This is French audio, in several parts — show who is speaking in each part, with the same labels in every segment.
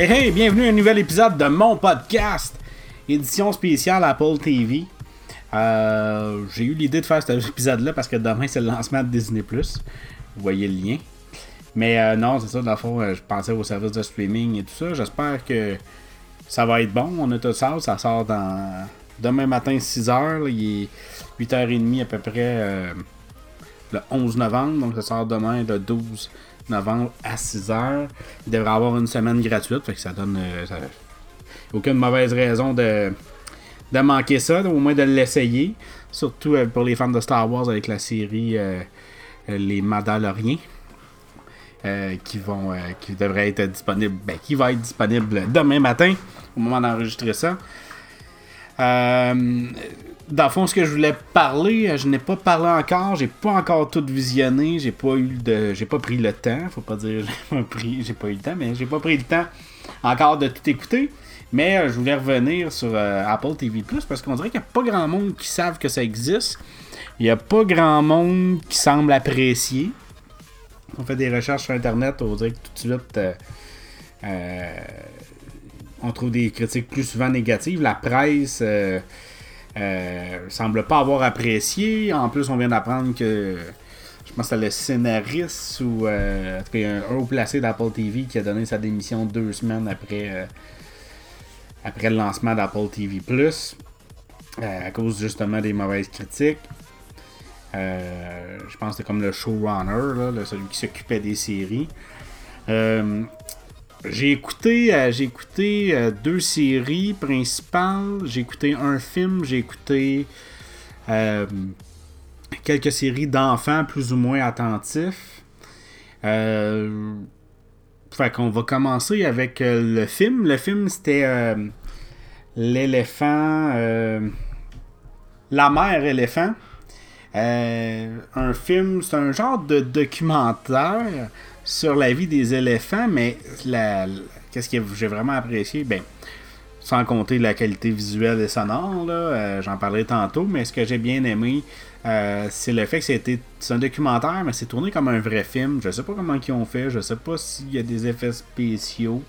Speaker 1: Hey hey, bienvenue à un nouvel épisode de mon podcast, édition spéciale Apple TV. Euh, j'ai eu l'idée de faire cet épisode-là parce que demain c'est le lancement de Disney+. Vous voyez le lien. Mais euh, non, c'est ça, dans le fond, euh, je pensais au service de streaming et tout ça. J'espère que ça va être bon. On a tout ça, ça sort dans demain matin 6h. Il est 8h30 à peu près le 11 novembre. Donc ça sort demain le 12 novembre à 6h. Il devrait avoir une semaine gratuite. Fait que ça donne aucune mauvaise raison de, de manquer ça, au moins de l'essayer. Surtout pour les fans de Star Wars avec la série Les Mandaloriens. Euh, qui vont qui devrait être disponible ben, qui va être disponible demain matin au moment d'enregistrer ça euh, dans le fond ce que je voulais parler je n'ai pas parlé encore j'ai pas encore tout visionné j'ai pas pas pris le temps faut pas dire j'ai pas pris j'ai pas eu le temps mais j'ai pas pris le temps encore de tout écouter. Mais euh, je voulais revenir sur Apple TV Plus parce qu'on dirait qu'il n'y a pas grand monde qui savent que ça existe. Il n'y a pas grand monde qui semble apprécier. On fait des recherches sur Internet, on dirait que tout de suite, euh, euh, on trouve des critiques plus souvent négatives. La presse euh, semble pas avoir apprécié. En plus, on vient d'apprendre que, je pense que c'est le scénariste ou a un haut placé d'Apple TV qui a donné sa démission deux semaines après, après le lancement d'Apple TV Plus. à cause justement des mauvaises critiques. Euh, je pense que c'était comme le showrunner, celui qui s'occupait des séries. Euh, j'ai écouté, euh, écouté deux séries principales. J'ai écouté un film. J'ai écouté quelques séries d'enfants plus ou moins attentifs. fait qu'on va commencer avec le film. Le film c'était l'éléphant, la mère éléphant. Euh, un film, c'est un genre de documentaire sur la vie des éléphants, mais qu'est-ce que j'ai vraiment apprécié? Ben, sans compter la qualité visuelle et sonore, euh, j'en parlerai tantôt, mais ce que j'ai bien aimé, euh, c'est le fait que c'était c'est un documentaire, mais c'est tourné comme un vrai film. Je sais pas comment ils ont fait, je sais pas s'il y a des effets spéciaux,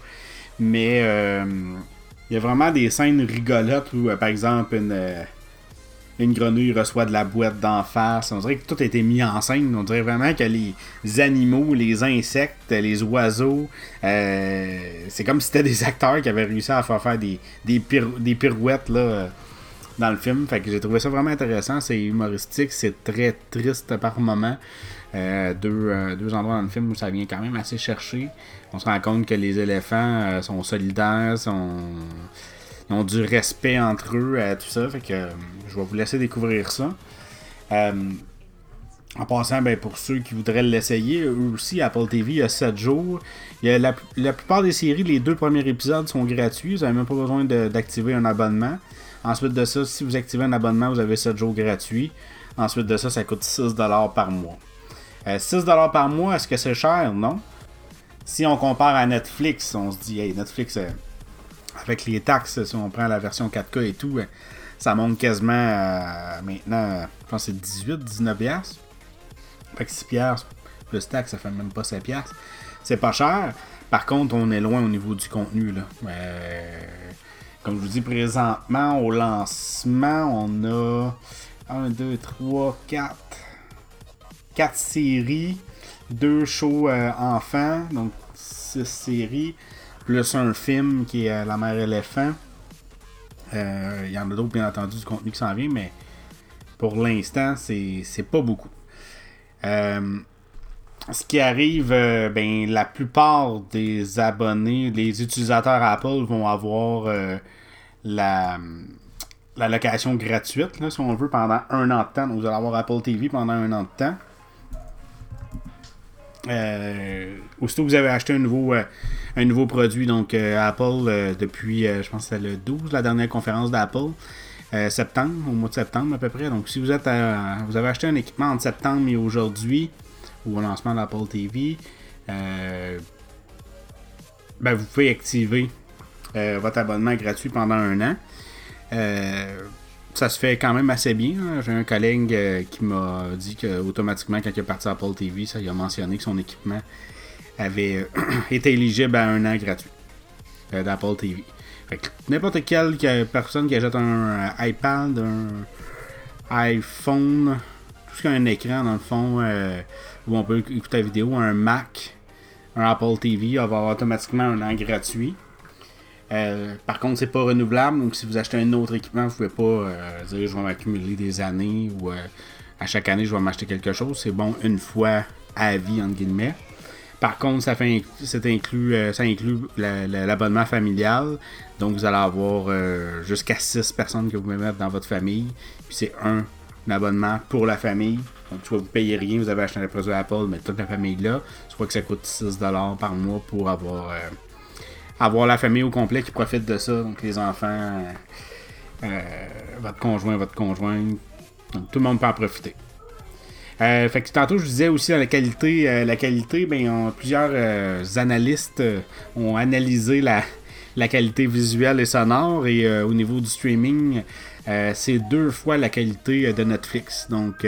Speaker 1: mais il y a vraiment des scènes rigolotes où, par exemple, une une grenouille reçoit de la boîte d'en face. On dirait que tout a été mis en scène. On dirait vraiment que les animaux, les insectes, les oiseaux, euh, c'est comme si c'était des acteurs qui avaient réussi à faire faire des, des, pirouettes là, dans le film. Fait que j'ai trouvé ça vraiment intéressant. C'est humoristique, c'est très triste par moment. Euh, deux, euh, deux endroits dans le film où ça vient quand même assez chercher. On se rend compte que les éléphants sont solidaires, sont ont du respect entre eux, euh, tout ça. Fait que euh, je vais vous laisser découvrir ça. Euh, en passant, ben, pour ceux qui voudraient l'essayer, eux aussi, Apple TV, il y a 7 jours. Il y a la, plupart des séries, les deux premiers épisodes sont gratuits. Vous n'avez même pas besoin d'activer un abonnement. Ensuite de ça, si vous activez un abonnement, vous avez 7 jours gratuits. Ensuite de ça, ça coûte 6$ par mois. 6$ par mois, est-ce que c'est cher? Non. Si on compare à Netflix, on se dit, hey, Netflix, avec les taxes, si on prend la version 4K et tout, ça monte quasiment euh, maintenant, je pense que c'est 18, 19 piastres. Fait que 6 piastres plus taxes, ça fait même pas 7 piastres. C'est pas cher. Par contre, on est loin au niveau du contenu. Là. Euh, comme je vous dis présentement, au lancement, on a 1, 2, 3, 4. 4 séries, 2 shows euh, enfants, donc 6 séries plus un film qui est euh, La mère éléphant. Euh, il y en a d'autres, bien entendu, du contenu qui s'en vient, mais pour l'instant, c'est pas beaucoup. Euh, ce qui arrive, ben, la plupart des abonnés, les utilisateurs Apple vont avoir la, la location gratuite, là, si on veut, pendant un an de temps. Vous allez avoir Apple TV pendant un an de temps. Euh, aussitôt que vous avez acheté un nouveau, euh, un nouveau produit, donc euh, Apple, depuis, je pense que c'était le 12, la dernière conférence d'Apple, septembre, au mois de septembre à peu près. Donc si vous êtes vous avez acheté un équipement entre septembre et aujourd'hui, ou au lancement d'Apple TV, ben, vous pouvez activer votre abonnement gratuit pendant un an ça se fait quand même assez bien. Hein. J'ai un collègue euh, qui m'a dit qu'automatiquement, quand il est parti à Apple TV, ça, il a mentionné que son équipement avait euh, été éligible à un an gratuit. d'Apple TV. Fait que n'importe quelle personne qui achète un iPad, un iPhone, tout ce qui a un écran dans le fond où on peut écouter la vidéo, un Mac, un Apple TV, va avoir automatiquement un an gratuit. Euh, par contre, c'est pas renouvelable, donc si vous achetez un autre équipement, vous pouvez pas euh, dire je vais m'accumuler des années ou euh, à chaque année je vais m'acheter quelque chose. C'est bon une fois à vie entre guillemets. Par contre, ça, fait, inclut, ça inclut l'abonnement familial. Donc vous allez avoir jusqu'à 6 personnes que vous pouvez mettre dans votre famille. Puis c'est un, abonnement pour la famille. Donc vas vous payer rien, vous avez acheté un produit Apple, mais toute la famille là. Crois que ça coûte 6$ par mois pour avoir avoir la famille au complet qui profite de ça. Donc les enfants, euh, euh, votre conjoint, votre conjointe. tout le monde peut en profiter. Euh, fait que tantôt je disais aussi la qualité, la qualité, ben plusieurs analystes ont analysé la, la, qualité visuelle et sonore et au niveau du streaming, c'est deux fois la qualité de Netflix. Donc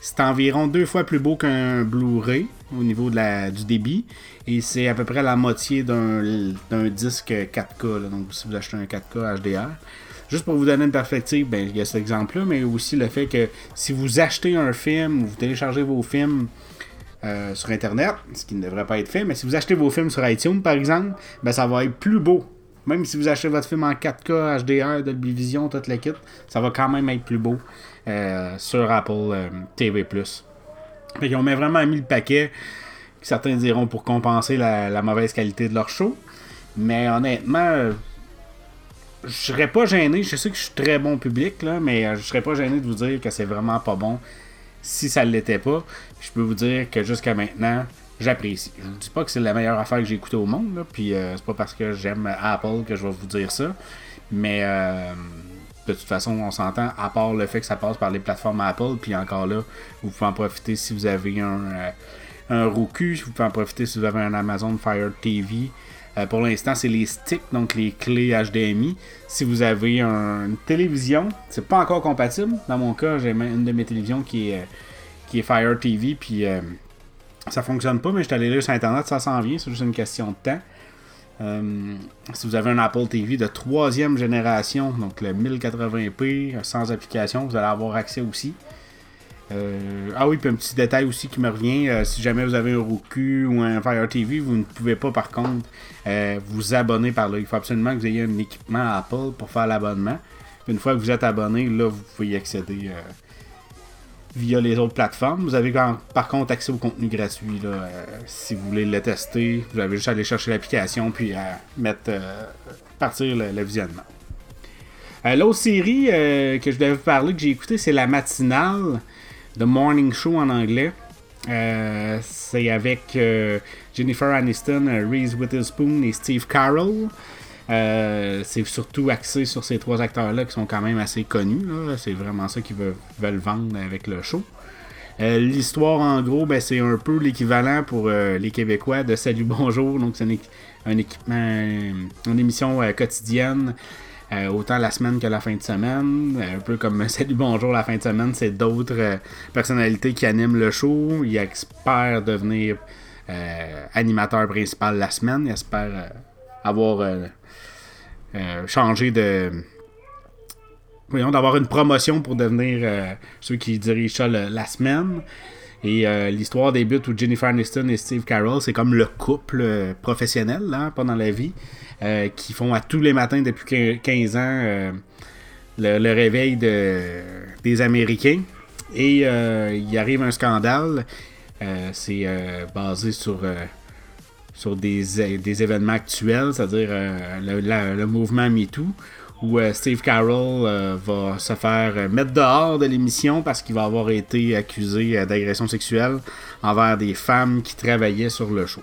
Speaker 1: c'est environ deux fois plus beau qu'un Blu-ray au niveau de la, du débit. Et c'est à peu près la moitié d'un disque 4K. donc si vous achetez un 4K HDR. Juste pour vous donner une perspective, ben, il y a cet exemple-là, mais aussi le fait que si vous achetez un film ou vous téléchargez vos films euh, sur Internet, ce qui ne devrait pas être fait, mais si vous achetez vos films sur iTunes, par exemple, ben, ça va être plus beau. Même si vous achetez votre film en 4K, HDR, Dolby Vision, toute la kit, ça va quand même être plus beau. Euh, sur Apple euh, TV+. Ils ont vraiment mis le paquet, certains diront pour compenser la, mauvaise qualité de leur show. Mais honnêtement, euh, je serais pas gêné. Je sais que je suis très bon public, là, mais je serais pas gêné de vous dire que c'est vraiment pas bon si ça l'était pas. Je peux vous dire que jusqu'à maintenant, j'apprécie. Je ne dis pas que c'est la meilleure affaire que j'ai écoutée au monde, puis c'est pas parce que j'aime Apple que je vais vous dire ça. Mais de toute façon, on s'entend, à part le fait que ça passe par les plateformes Apple, puis encore là, vous pouvez en profiter si vous avez un, euh, un Roku, vous pouvez en profiter si vous avez un Amazon Fire TV. Euh, pour l'instant, c'est les sticks, donc les clés HDMI. Si vous avez une télévision, c'est pas encore compatible. Dans mon cas, j'ai une de mes télévisions qui est, qui est Fire TV, puis euh, ça fonctionne pas, mais je suis allé lire sur Internet, ça s'en vient, c'est juste une question de temps. Euh, si vous avez un Apple TV de troisième génération, donc le 1080p sans application, vous allez avoir accès aussi. Euh, ah oui, puis un petit détail aussi qui me revient, euh, si jamais vous avez un Roku ou un Fire TV, vous ne pouvez pas par contre vous abonner par là. Il faut absolument que vous ayez un équipement Apple pour faire l'abonnement. Une fois que vous êtes abonné, là, vous pouvez y accéder via les autres plateformes. Vous avez par contre accès au contenu gratuit. Euh, si vous voulez le tester, vous avez juste à aller chercher l'application puis à mettre euh, partir le, visionnement. Euh, l'autre série que je devais vous parler, que j'ai écouté, c'est la matinale, The Morning Show en anglais. c'est avec Jennifer Aniston, Reese Witherspoon et Steve Carroll. Euh, c'est surtout axé sur ces trois acteurs-là qui sont quand même assez connus. C'est vraiment ça qu'ils veulent, vendre avec le show. Euh, l'histoire, en gros, ben, c'est un peu l'équivalent pour euh, les Québécois de Salut Bonjour. Donc, c'est un, équipement, une émission quotidienne, autant la semaine que la fin de semaine. Un peu comme Salut Bonjour la fin de semaine, c'est d'autres personnalités qui animent le show. Ils espèrent devenir animateur principal la semaine. Ils espèrent avoir euh, changer de. Voyons, d'avoir une promotion pour devenir euh, ceux qui dirigent ça la semaine. Et euh, l'histoire débute où Jennifer Aniston et Steve Carroll, c'est comme le couple professionnel, là, pendant la vie, qui font à tous les matins depuis 15 ans le, réveil de, des Américains. Et il arrive un scandale. c'est basé sur sur des, des événements actuels, c'est-à-dire euh, le, mouvement MeToo, où euh, Steve Carroll euh, va se faire mettre dehors de l'émission parce qu'il va avoir été accusé d'agression sexuelle envers des femmes qui travaillaient sur le show.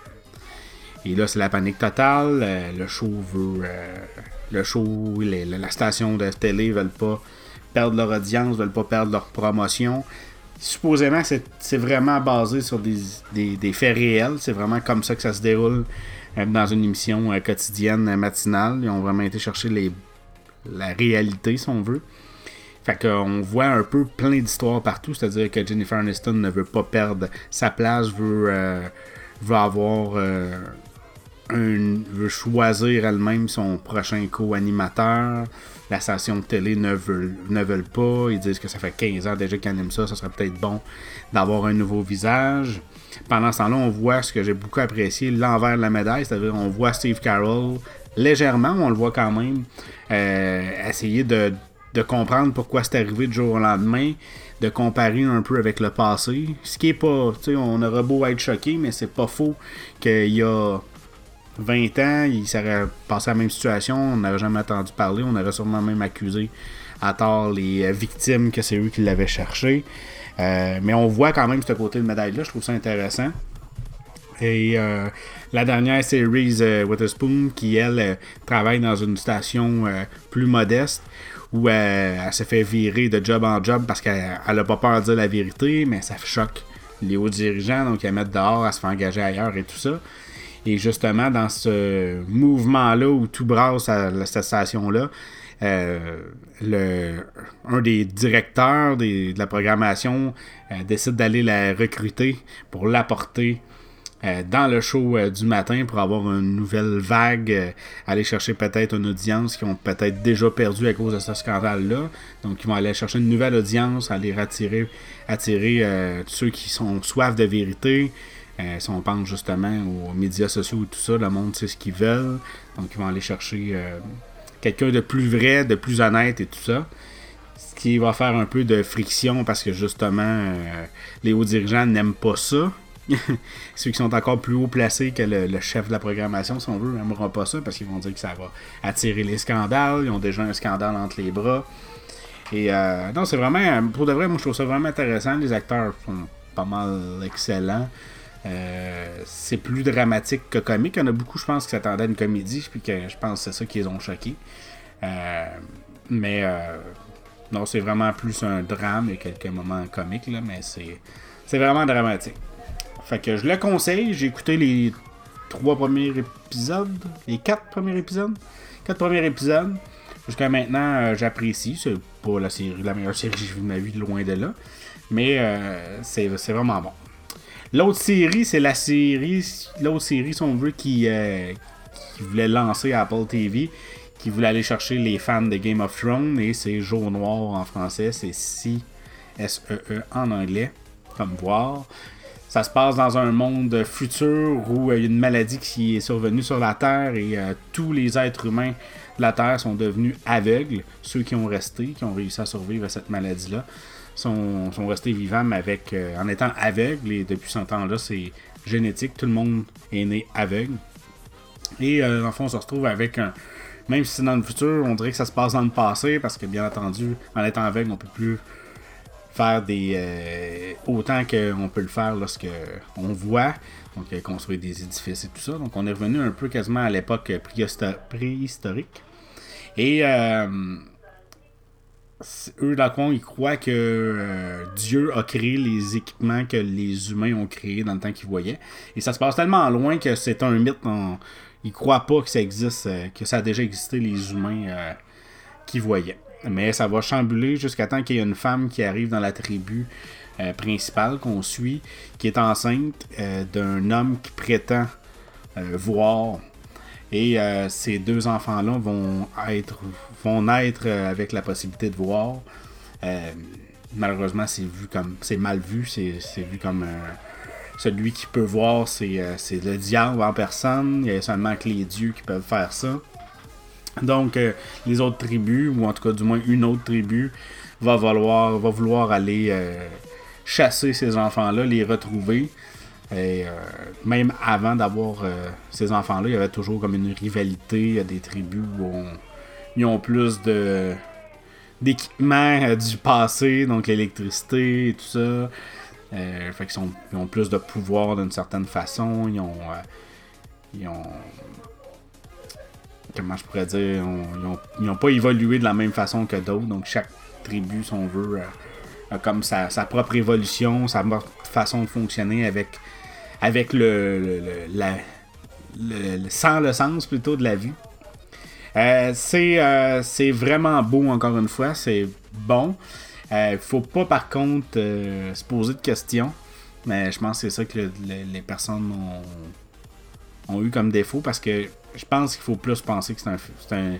Speaker 1: Et là, c'est la panique totale. le show veut. le show, la station de télé veulent pas perdre leur audience, veulent pas perdre leur promotion supposément, c'est vraiment basé sur des, faits réels. C'est vraiment comme ça que ça se déroule euh, dans une émission euh, quotidienne, euh, matinale. Ils ont vraiment été chercher la réalité, si on veut. Fait qu'on voit un peu plein d'histoires partout. C'est-à-dire que Jennifer Aniston ne veut pas perdre sa place, veut, veut avoir veut choisir elle-même son prochain co-animateur. La station de télé ne ne veulent pas. Ils disent que ça fait 15 ans déjà qu'ils animent ça. Ça serait peut-être bon d'avoir un nouveau visage. Pendant ce temps-là, on voit ce que j'ai beaucoup apprécié, l'envers de la médaille. C'est-à-dire, on voit Steve Carroll légèrement, on le voit quand même, euh, essayer de, de comprendre pourquoi c'est arrivé du jour au lendemain de comparer un peu avec le passé. Ce qui est pas, tu sais, on aurait beau être choqué, mais c'est pas faux qu'il y a 20 ans, il serait passé la même situation, on n'aurait jamais entendu parler, on aurait sûrement même accusé à tort les euh, victimes que c'est eux qui l'avaient cherché. Euh, mais on voit quand même ce côté de médaille-là, je trouve ça intéressant. Et euh, la dernière série, Witherspoon, qui elle travaille dans une station plus modeste, où elle, se fait virer de job en job parce qu'elle n'a pas peur de dire la vérité, mais ça choque les hauts dirigeants, donc elle met dehors, elle se fait engager ailleurs et tout ça. Et justement, dans ce mouvement-là où tout brasse à cette station-là, euh, le, un des directeurs de la programmation euh, décide d'aller la recruter pour l'apporter euh, dans le show du matin pour avoir une nouvelle vague, aller chercher peut-être une audience qui ont peut-être déjà perdu à cause de ce scandale-là. Donc, ils vont aller chercher une nouvelle audience, aller attirer, ceux qui sont soif de vérité, euh, si on pense justement aux médias sociaux et tout ça, le monde sait ce qu'ils veulent. Donc, ils vont aller chercher euh, quelqu'un de plus vrai, de plus honnête et tout ça. Ce qui va faire un peu de friction parce que justement, euh, les hauts dirigeants n'aiment pas ça. Ceux qui sont encore plus haut placés que le, chef de la programmation, si on veut, n'aimeront pas ça parce qu'ils vont dire que ça va attirer les scandales. Ils ont déjà un scandale entre les bras. Et non, c'est vraiment, pour de vrai, moi je trouve ça vraiment intéressant. Les acteurs sont pas mal excellents. Euh, c'est plus dramatique que comique. Il y en a beaucoup, je pense, qui s'attendaient à une comédie, puis que je pense que c'est ça qui les ont choqués. Euh, mais euh, non, c'est vraiment plus un drame et quelques moments comiques, là, mais c'est, vraiment dramatique. Fait que je le conseille. J'ai écouté les trois premiers épisodes, les quatre premiers épisodes. Quatre premiers épisodes. Jusqu'à maintenant, j'apprécie. C'est pas la série, la meilleure série que j'ai vue de ma vie, loin de là. Mais c'est vraiment bon. L'autre série, c'est la série, l'autre série, si on veut, qui, euh, voulait lancer Apple TV, qui voulait aller chercher les fans de Game of Thrones, et c'est Jour Noir en français, c'est C S-E-E en anglais, comme voir. Ça se passe dans un monde futur où euh, il y a une maladie qui est survenue sur la Terre et euh, tous les êtres humains de la Terre sont devenus aveugles, ceux qui ont resté, qui ont réussi à survivre à cette maladie-là sont, restés vivants, avec, euh, en étant aveugles. Et depuis ce temps-là, c'est génétique. Tout le monde est né aveugle. Et euh, en fond, on se retrouve avec un. Même si c'est dans le futur, on dirait que ça se passe dans le passé, parce que bien entendu, en étant aveugle, on peut plus faire des. Euh, autant qu'on peut le faire lorsque on voit. Donc, construire des édifices et tout ça. Donc, on est revenu un peu quasiment à l'époque préhistorique. Et eux, dans le ils croient que euh, Dieu a créé les équipements que les humains ont créés dans le temps qu'ils voyaient. Et ça se passe tellement loin que c'est un mythe. Ils croient pas que ça existe, euh, que ça a déjà existé les humains euh, qui voyaient. Mais ça va chambouler jusqu'à temps qu'il y ait une femme qui arrive dans la tribu principale qu'on suit, qui est enceinte d'un homme qui prétend voir et euh, ces deux enfants-là vont être vont naître euh, avec la possibilité de voir. Euh, malheureusement, c'est vu comme c'est mal vu, c'est vu comme celui qui peut voir, c'est le diable en personne. Il y a seulement que les dieux qui peuvent faire ça. Donc, les autres tribus, ou en tout cas du moins une autre tribu, va vouloir, va vouloir aller chasser ces enfants-là, les retrouver. Et euh, même avant d'avoir euh, ces enfants-là, il y avait toujours comme une rivalité. Il y a des tribus où ils ont plus de d'équipements euh, du passé, donc l'électricité et tout ça. fait qu'ils ils ont plus de pouvoir d'une certaine façon. Ils ont, ils ont comment je pourrais dire, ils n'ont pas évolué de la même façon que d'autres. Donc chaque tribu, si on veut, a comme sa, sa propre évolution, sa façon de fonctionner avec avec le, la, sans le sens plutôt de la vue. Euh, euh, c'est vraiment beau encore une fois, c'est bon. Euh, faut pas par contre se poser de questions. Mais je pense que c'est ça que les personnes ont eu comme défaut parce que je pense qu'il faut plus penser que c'est un, c'est un,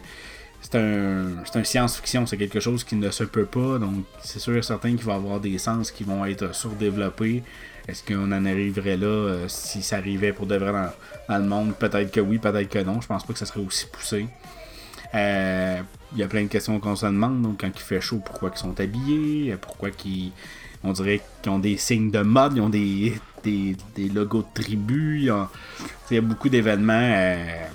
Speaker 1: c'est un, un science-fiction, c'est quelque chose qui ne se peut pas, donc c'est sûr et certain qu'il va avoir des sens qui vont être surdéveloppés. Est-ce qu'on en arriverait là euh, si ça arrivait pour de vrai dans, le monde? Peut-être que oui, peut-être que non. Je pense pas que ça serait aussi poussé. Euh, Il y a plein de questions qu'on se demande. Donc, quand il fait chaud, pourquoi ils sont habillés? Pourquoi qu'ils. On dirait qu'ils ont des signes de mode, ils ont des, des, des logos de tribus. Il y a, beaucoup d'événements, euh,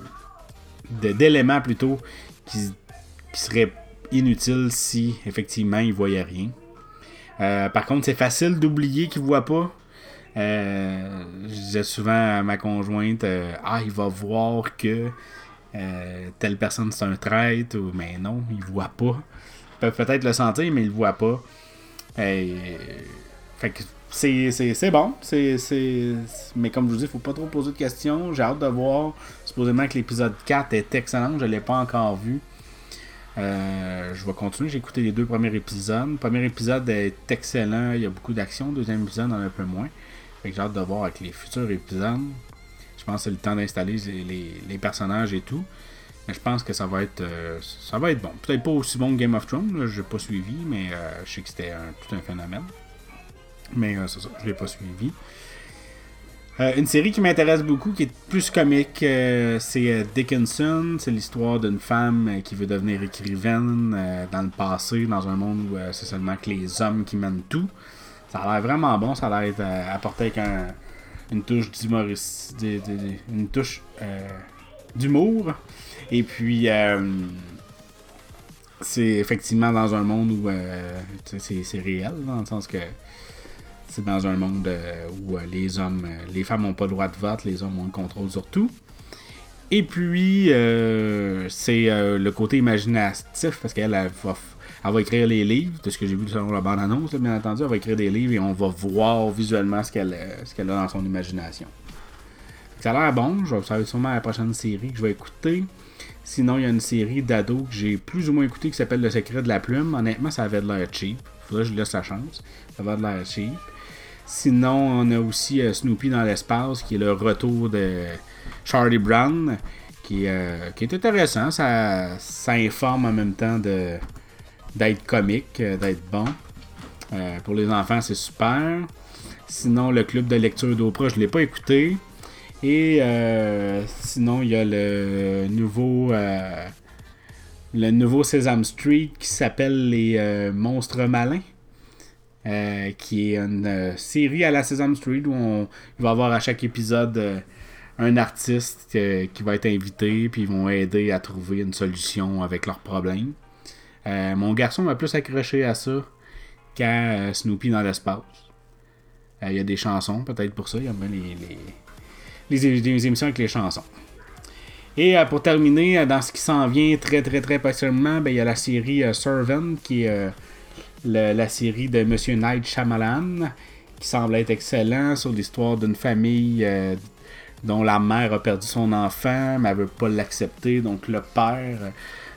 Speaker 1: d'éléments plutôt, qui, seraient inutiles si effectivement ils voyaient rien. Euh, par contre, c'est facile d'oublier qu'ils voient pas. Euh, je disais souvent à ma conjointe euh, Ah, il va voir que euh, telle personne c'est un traître, ou mais non, il voit pas. Ils peuvent peut-être le sentir, mais ils le voient pas. Fait que c'est, bon. Mais comme je vous dis, faut pas trop poser de questions. J'ai hâte de voir. Supposément que l'épisode 4 est excellent. Je l'ai pas encore vu. Euh, je vais continuer. J'ai écouté les deux premiers épisodes. Le premier épisode est excellent. Il y a beaucoup d'action. Le deuxième épisode en a un peu moins. Fait que j'ai hâte de voir avec les futurs épisodes. Je pense que c'est le temps d'installer les, personnages et tout. Mais je pense que ça va être euh, ça va être bon. Peut-être pas aussi bon que Game of Thrones, je l'ai pas suivi, mais euh, je sais que c'était tout un phénomène. Mais euh, c'est ça, je l'ai pas suivi. Euh, une série qui m'intéresse beaucoup, qui est plus comique, euh, c'est euh, Dickinson. C'est l'histoire d'une femme euh, qui veut devenir écrivaine dans le passé, dans un monde où c'est seulement que les hommes qui mènent tout. Ça a l'air vraiment bon, ça a l'air apporté avec un- une touche de- une touche d'humour. Et puis, c'est effectivement dans un monde où c'est réel, dans le sens que c'est dans un monde euh, où euh, les hommes, euh, les femmes n'ont pas le droit de vote, les hommes ont le contrôle sur tout. Et puis, c'est le côté imaginatif, parce qu'elle elle va, va écrire les livres, de ce que j'ai vu selon la bande-annonce, bien entendu, elle va écrire des livres et on va voir visuellement ce qu'elle a dans son imagination. Ça a l'air bon, je vais- être sûrement la prochaine série que je vais écouter. Sinon, il y a une série d'ados que j'ai plus ou moins écouté qui s'appelle Le secret de la plume. Honnêtement, ça avait de l'air cheap. Faudrait que je laisse la chance. Ça avait de l'air cheap. Sinon, on a aussi euh, Snoopy dans l'espace, qui est le retour de Charlie Brown, qui, euh, est intéressant. Ça, informe en même temps de d'être comique, euh, d'être bon. Pour les enfants, c'est super. Sinon, le club de lecture d'Oprah, je ne l'ai pas écouté. Et sinon, il y a le nouveau le nouveau Sesame Street qui s'appelle Les Monstres Malins. Euh, qui est une euh, série à la Sesame Street où on, il va avoir à chaque épisode euh, un artiste qui va être invité, puis ils vont aider à trouver une solution avec leurs problèmes. Mon garçon m'a plus accroché à ça qu'à Snoopy dans l'espace. Il y a des chansons, peut-être pour ça. Il y a bien les, les, émissions avec les chansons. Et pour terminer, dans ce qui s'en vient très très très passionnément, ben, il y a la série Servant, qui est la série de Monsieur Night Shyamalan, qui semble être excellent sur l'histoire d'une famille euh, dont la mère a perdu son enfant, mais elle veut pas l'accepter. Donc le père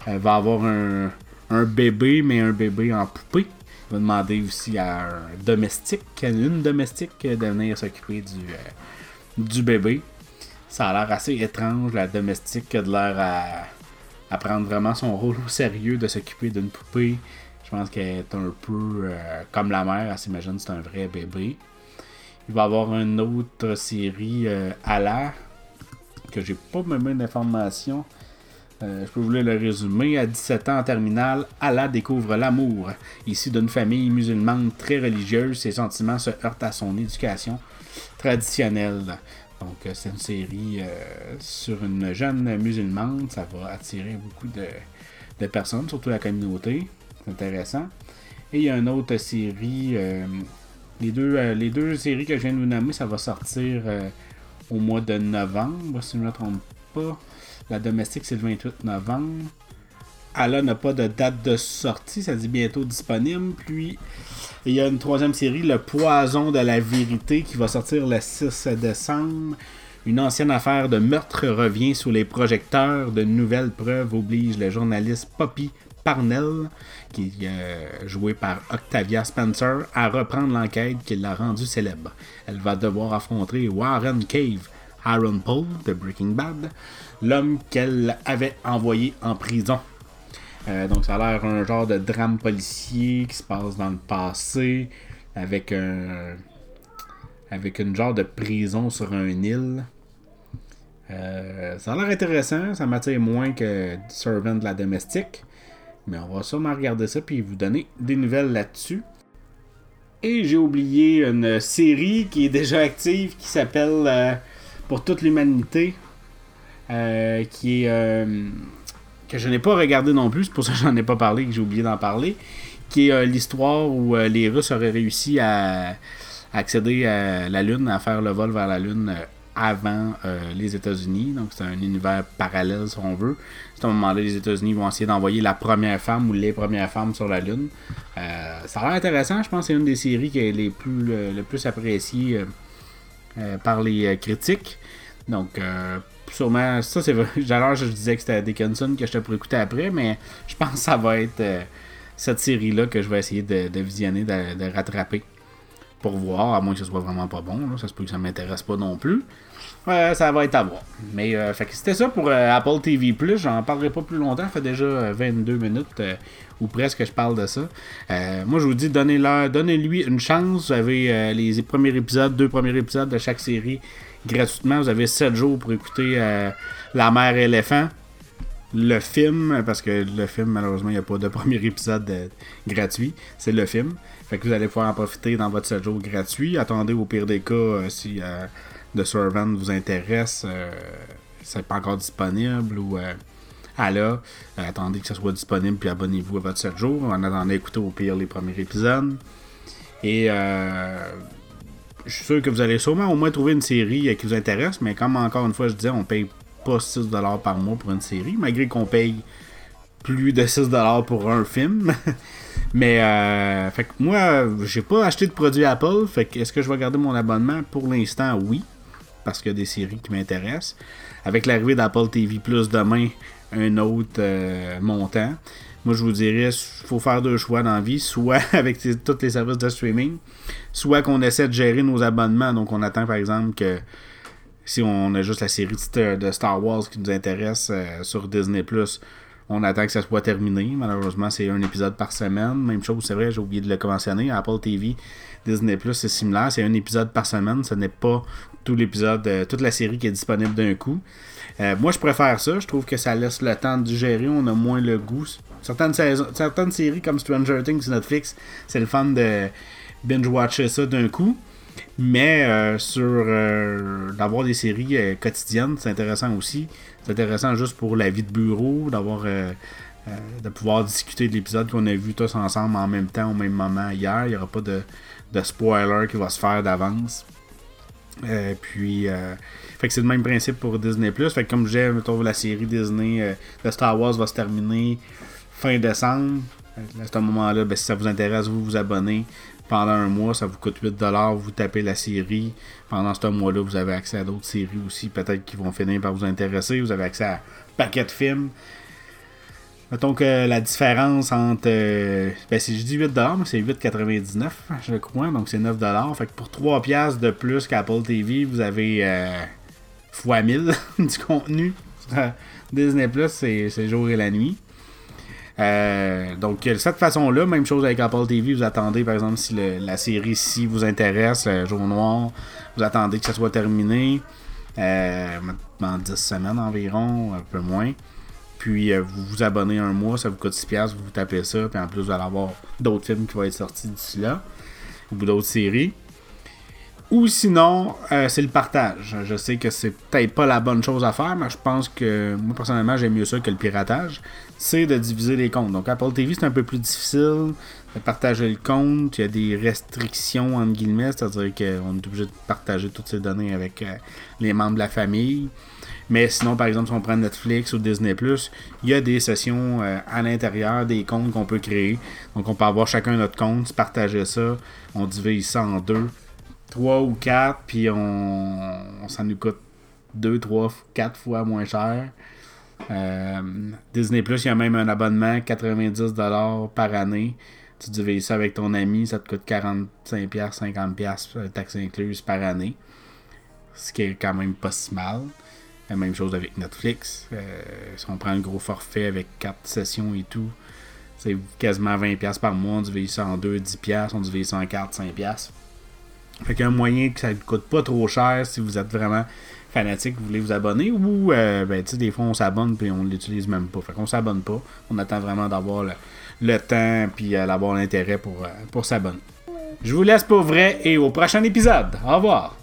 Speaker 1: euh, va avoir un, bébé, mais un bébé en poupée. Il va demander aussi à un domestique, une domestique, de venir s'occuper du, euh, du bébé. Ça a l'air assez étrange, la domestique a de l'air à, à prendre vraiment son rôle au sérieux de s'occuper d'une poupée. Je pense qu'elle est un peu euh, comme la mère, elle s'imagine c'est un vrai bébé. Il va y avoir une autre série euh, Ala, que j'ai pas même d'informations. Euh, je peux vous le résumé. À 17 ans en terminale, Allah découvre l'amour. Issu d'une famille musulmane très religieuse, ses sentiments se heurtent à son éducation traditionnelle. Donc, euh, c'est une série sur une jeune musulmane. Ça va attirer beaucoup de personnes, surtout la communauté. Intéressant. Et il y a une autre série. euh, les, deux, euh, les deux séries que je viens de vous nommer, ça va sortir euh, au mois de novembre, si je ne me trompe pas. La domestique, c'est le 28 novembre. Allah n'a pas de date de sortie, ça dit bientôt disponible. Puis, il y a une troisième série, Le Poison de la vérité, qui va sortir le 6 décembre. Une ancienne affaire de meurtre revient sous les projecteurs. De nouvelles preuves obligent le journaliste Poppy Parnell, qui est euh, joué par Octavia Spencer, à reprendre l'enquête qui l'a rendue célèbre. Elle va devoir affronter Warren Cave Aaron Paul de Breaking Bad, l'homme qu'elle avait envoyé en prison. Euh, donc ça a l'air un genre de drame policier qui se passe dans le passé avec un avec une genre de prison sur un île. Euh, ça a l'air intéressant, ça m'attire moins que Servant de la domestique. Mais on va sûrement regarder ça puis vous donner des nouvelles là-dessus. Et j'ai oublié une série qui est déjà active qui s'appelle euh, Pour toute l'humanité. qui est que je n'ai pas regardé non plus, c'est pour ça que j'en ai pas parlé, que j'ai oublié d'en parler, qui est euh, l'histoire où euh, les Russes auraient réussi à, accéder à la Lune, à faire le vol vers la Lune euh, avant les États-Unis. Donc c'est un univers parallèle si on veut. À un moment-là, les États-Unis vont essayer d'envoyer la première femme ou les premières femmes sur la Lune. ça a l'air intéressant, je pense que c'est une des séries qui est les plus, le, plus appréciées par les critiques. Donc sûrement, ça c'est vrai. Je disais que c'était Dickinson que je te pourrais écouter après, mais je pense que ça va être euh, cette série-là que je vais essayer de, visionner, de, rattraper pour voir, à moins que ce soit vraiment pas bon. Ça se peut que ça m'intéresse pas non plus. Ça va être à voir. Mais euh, c'était ça pour euh, Apple TV Plus. J'en parlerai pas plus longtemps. Ça fait déjà 22 minutes ou presque que je parle de ça. moi, je vous dis, donnez-lui une chance. Vous avez les premiers épisodes, deux premiers épisodes de chaque série gratuitement. Vous avez 7 jours pour écouter euh, La mère éléphant. Le film, parce que le film, malheureusement, il n'y a pas de premier épisode euh, gratuit. C'est le film. Fait que vous allez pouvoir en profiter dans votre 7 jours gratuit. Attendez au pire des cas euh, si The Servant vous intéresse. c'est pas encore disponible ou à là, attendez que ça soit disponible puis abonnez-vous à votre 7 jours. En attendant d'écouter au pire les premiers épisodes. Et je suis sûr que vous allez sûrement au moins trouver une série qui vous intéresse, mais comme encore une fois je disais, on paye pas 6$ par mois pour une série, malgré qu'on paye plus de 6$ pour un film. mais euh, fait que moi, j'ai pas acheté de produit Apple, fait que est-ce que je vais garder mon abonnement? Pour l'instant, oui, parce qu'il y a des séries qui m'intéressent. Avec l'arrivée d'Apple TV Plus demain, un autre euh, montant. Moi, je vous dirais, il faut faire deux choix dans la vie, soit avec tous les services de streaming, soit qu'on essaie de gérer nos abonnements. Donc, on attend, par exemple, que si on a juste la série de Star Wars qui nous intéresse euh, sur Disney+, on attend que ça soit terminé. Malheureusement, c'est un épisode par semaine. Même chose, c'est vrai, j'ai oublié de le mentionner. Apple TV, Disney+, c'est similaire. C'est un épisode par semaine. Ce n'est pas l'épisode, euh, toute la série qui est disponible d'un coup. Euh, moi, je préfère ça. Je trouve que ça laisse le temps de digérer. On a moins le goût. Certaines, séries comme Stranger Things sur Netflix, c'est le fun de binge-watcher ça d'un coup. Mais euh, sur d'avoir des séries quotidiennes, c'est intéressant aussi. C'est intéressant juste pour la vie de bureau, d'avoir de pouvoir discuter de l'épisode qu'on a vu tous ensemble en même temps, au même moment hier. Il n'y aura pas de, de, spoiler qui va se faire d'avance. Puis fait que c'est le même principe pour Disney Fait que comme j'ai la série Disney de Star Wars va se terminer fin décembre. À ce moment-là, ben, si ça vous intéresse, vous vous abonnez pendant un mois, ça vous coûte 8$, vous tapez la série. Pendant ce mois-là, vous avez accès à d'autres séries aussi, peut-être qui vont finir par vous intéresser. Vous avez accès à un paquet de films. Mettons que la différence entre. Euh, ben, si je dis 8$, c'est 8,99$, je crois, donc c'est 9$. Fait que pour 3$ de plus qu'Apple TV, vous avez euh, x 1000 du contenu. Disney Plus, c'est jour et la nuit. Euh, donc, de cette façon-là, même chose avec Apple TV, vous attendez, par exemple, si la série si vous intéresse, le jour noir, vous attendez que ça soit terminé euh, dans 10 semaines environ, un peu moins. Puis euh, vous vous abonnez un mois, ça vous coûte 6$, vous, tapez ça, puis en plus vous allez avoir d'autres films qui vont être sortis d'ici là, ou d'autres séries. Ou sinon, euh, c'est le partage. Je sais que c'est peut-être pas la bonne chose à faire, mais je pense que moi personnellement j'aime mieux ça que le piratage. C'est de diviser les comptes. Donc Apple TV c'est un peu plus difficile de partager le compte. Il y a des restrictions entre guillemets, c'est-à-dire qu'on est obligé de partager toutes ces données avec euh, les membres de la famille. Mais sinon, par exemple, si on prend Netflix ou Disney, il y a des sessions euh, à l'intérieur des comptes qu'on peut créer. Donc on peut avoir chacun notre compte, partager ça, on divise ça en deux 3 ou 4, puis on, ça nous coûte 2, 3, 4 fois moins cher. Euh, Disney Plus, il y a même un abonnement 90$ par année. Tu divises ça avec ton ami, ça te coûte 45$, 50$ taxes incluses par année. ce qui est quand même pas si mal. La même chose avec Netflix. Euh, si on prend un gros forfait avec 4 sessions et tout, c'est quasiment 20$ par mois. On divise ça en 2, 10$. On divise en 4, 5$. Fait qu'il y a un moyen que ça ne coûte pas trop cher si vous êtes vraiment fanatique, vous voulez vous abonner, ou euh, ben, tu sais, des fois on s'abonne puis on l'utilise même pas. Fait qu'on s'abonne pas. On attend vraiment d'avoir le, temps puis euh, d'avoir l'intérêt pour, pour s'abonner. Je vous laisse pour vrai et au prochain épisode. Au revoir.